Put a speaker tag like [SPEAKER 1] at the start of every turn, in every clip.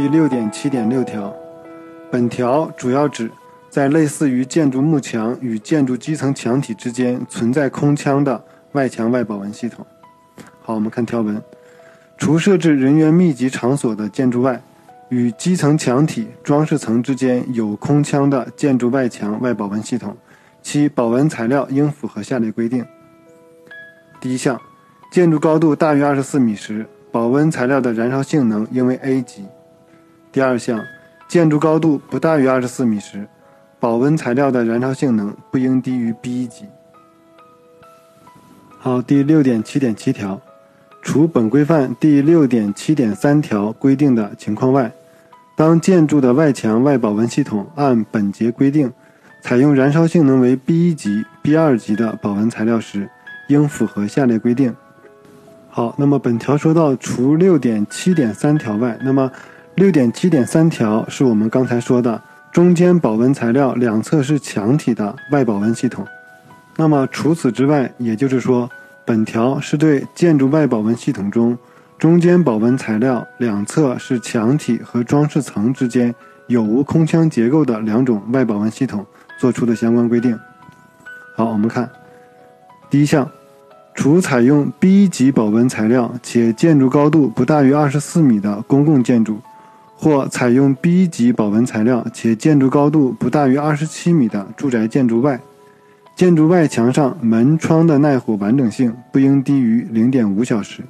[SPEAKER 1] 第六点七点六条，本条主要指在类似于建筑幕墙与建筑基层墙体之间存在空腔的外墙外保温系统。好，我们看条文，除设置人员密集场所的建筑外，与基层墙体、装饰层之间有空腔的建筑外墙外保温系统，其保温材料应符合下列规定：第一项，建筑高度大于二十四米时，保温材料的燃烧性能应为 A 级。第二项，建筑高度不大于二十四米时，保温材料的燃烧性能不应低于 B 级。好，第六点七点七条，除本规范第六点七点三条规定的情况外，当建筑的外墙外保温系统按本节规定采用燃烧性能为 B 一级、B 二级的保温材料时，应符合下列规定。好，那么本条说到除六点七点三条外，那么六点七点三条是我们刚才说的中间保温材料两侧是墙体的外保温系统。那么除此之外，也就是说，本条是对建筑外保温系统中中间保温材料两侧是墙体和装饰层之间有无空腔结构的两种外保温系统做出的相关规定。好，我们看第一项。除采用 B 级保温材料且建筑高度不大于二十四米的公共建筑，或采用 B 级保温材料且建筑高度不大于二十七米的住宅建筑外，建筑外墙上门窗的耐火完整性不应低于零点五小时。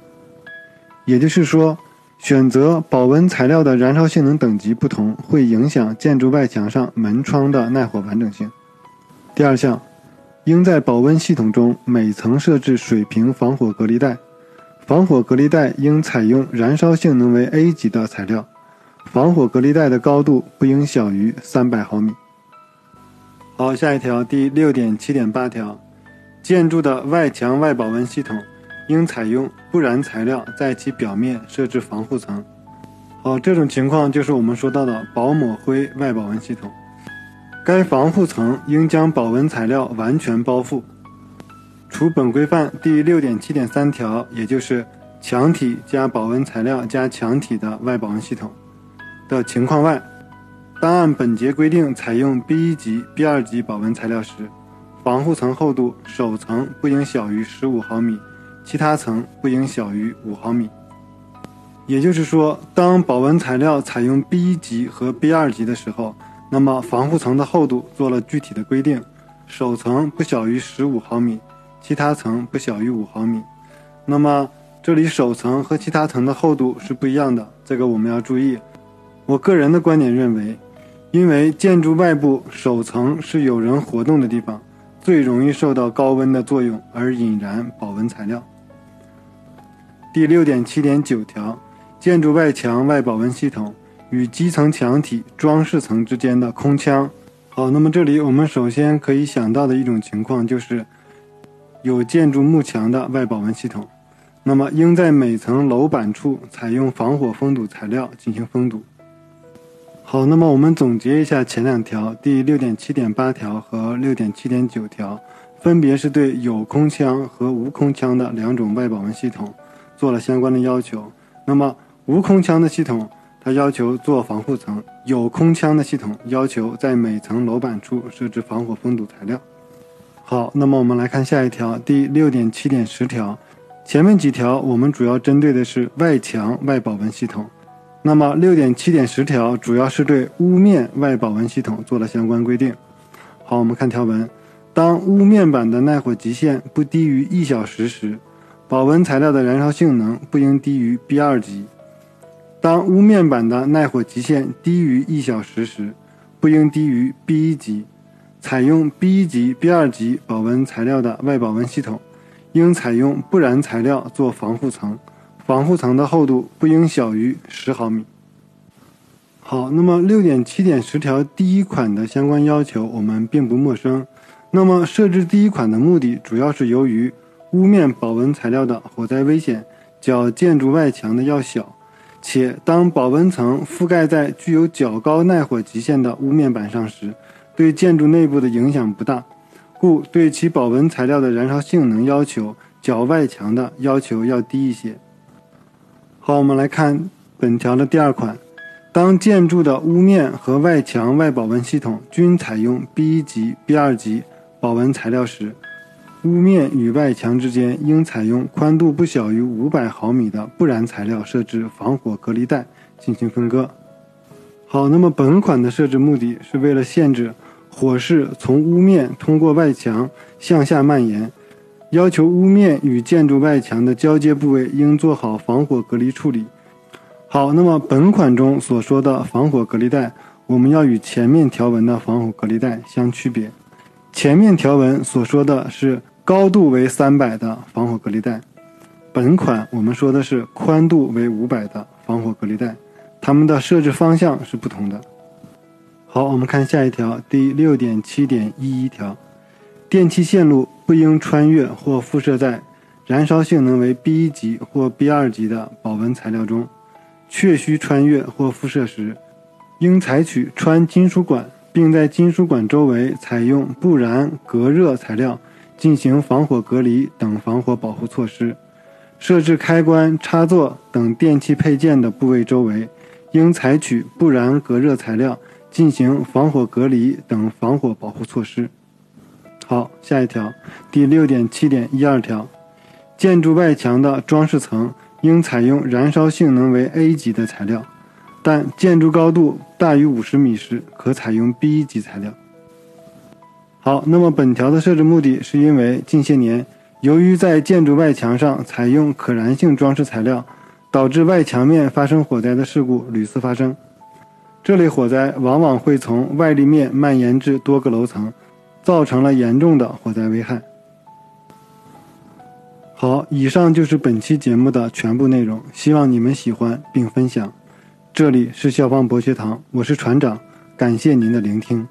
[SPEAKER 1] 也就是说，选择保温材料的燃烧性能等级不同，会影响建筑外墙上门窗的耐火完整性。第二项。应在保温系统中每层设置水平防火隔离带，防火隔离带应采用燃烧性能为 A 级的材料，防火隔离带的高度不应小于三百毫米。好，下一条第六点七点八条，建筑的外墙外保温系统应采用不燃材料在其表面设置防护层。好，这种情况就是我们说到的薄抹灰外保温系统。该防护层应将保温材料完全包覆。除本规范第六点七点三条，也就是墙体加保温材料加墙体的外保温系统的情况外，当按本节规定采用 B 一级、B 二级保温材料时，防护层厚度首层不应小于十五毫米，其他层不应小于五毫米。也就是说，当保温材料采用 B 一级和 B 二级的时候，那么防护层的厚度做了具体的规定，首层不小于十五毫米，其他层不小于五毫米。那么这里首层和其他层的厚度是不一样的，这个我们要注意。我个人的观点认为，因为建筑外部首层是有人活动的地方，最容易受到高温的作用而引燃保温材料。第六点七点九条，建筑外墙外保温系统。与基层墙体、装饰层之间的空腔。好，那么这里我们首先可以想到的一种情况就是，有建筑幕墙的外保温系统，那么应在每层楼板处采用防火封堵材料进行封堵。好，那么我们总结一下前两条，第六点七点八条和六点七点九条，分别是对有空腔和无空腔的两种外保温系统做了相关的要求。那么无空腔的系统。它要求做防护层，有空腔的系统要求在每层楼板处设置防火封堵材料。好，那么我们来看下一条，第六点七点十条。前面几条我们主要针对的是外墙外保温系统，那么六点七点十条主要是对屋面外保温系统做了相关规定。好，我们看条文，当屋面板的耐火极限不低于一小时时，保温材料的燃烧性能不应低于 B 二级。当屋面板的耐火极限低于一小时时，不应低于 B 一级。采用 B 一级、B 二级保温材料的外保温系统，应采用不燃材料做防护层，防护层的厚度不应小于十毫米。好，那么六点七点十条第一款的相关要求我们并不陌生。那么设置第一款的目的，主要是由于屋面保温材料的火灾危险较建筑外墙的要小。且当保温层覆盖在具有较高耐火极限的屋面板上时，对建筑内部的影响不大，故对其保温材料的燃烧性能要求较外墙的要求要低一些。好，我们来看本条的第二款，当建筑的屋面和外墙外保温系统均采用 B1 级、B2 级保温材料时，屋面与外墙之间应采用宽度不小于500毫米的不燃材料设置防火隔离带进行分割。好，那么本款的设置目的是为了限制火势从屋面通过外墙向下蔓延，要求屋面与建筑外墙的交接部位应做好防火隔离处理。好，那么本款中所说的防火隔离带，我们要与前面条文的防火隔离带相区别。前面条文所说的是高度为三百的防火隔离带，本款我们说的是宽度为五百的防火隔离带，它们的设置方向是不同的。好，我们看下一条，第六点七点一一条，电气线路不应穿越或附设在燃烧性能为 B 一级或 B 二级的保温材料中。确需穿越或辐射时，应采取穿金属管，并在金属管周围采用不燃隔热材料进行防火隔离等防火保护措施。设置开关、插座等电器配件的部位周围，应采取不燃隔热材料进行防火隔离等防火保护措施。好，下一条，第六点七点一二条，建筑外墙的装饰层。应采用燃烧性能为 A 级的材料，但建筑高度大于五十米时，可采用 B 级材料。好，那么本条的设置目的是因为近些年，由于在建筑外墙上采用可燃性装饰材料，导致外墙面发生火灾的事故屡次发生。这类火灾往往会从外立面蔓延至多个楼层，造成了严重的火灾危害。好，以上就是本期节目的全部内容，希望你们喜欢并分享。这里是校方博学堂，我是船长，感谢您的聆听。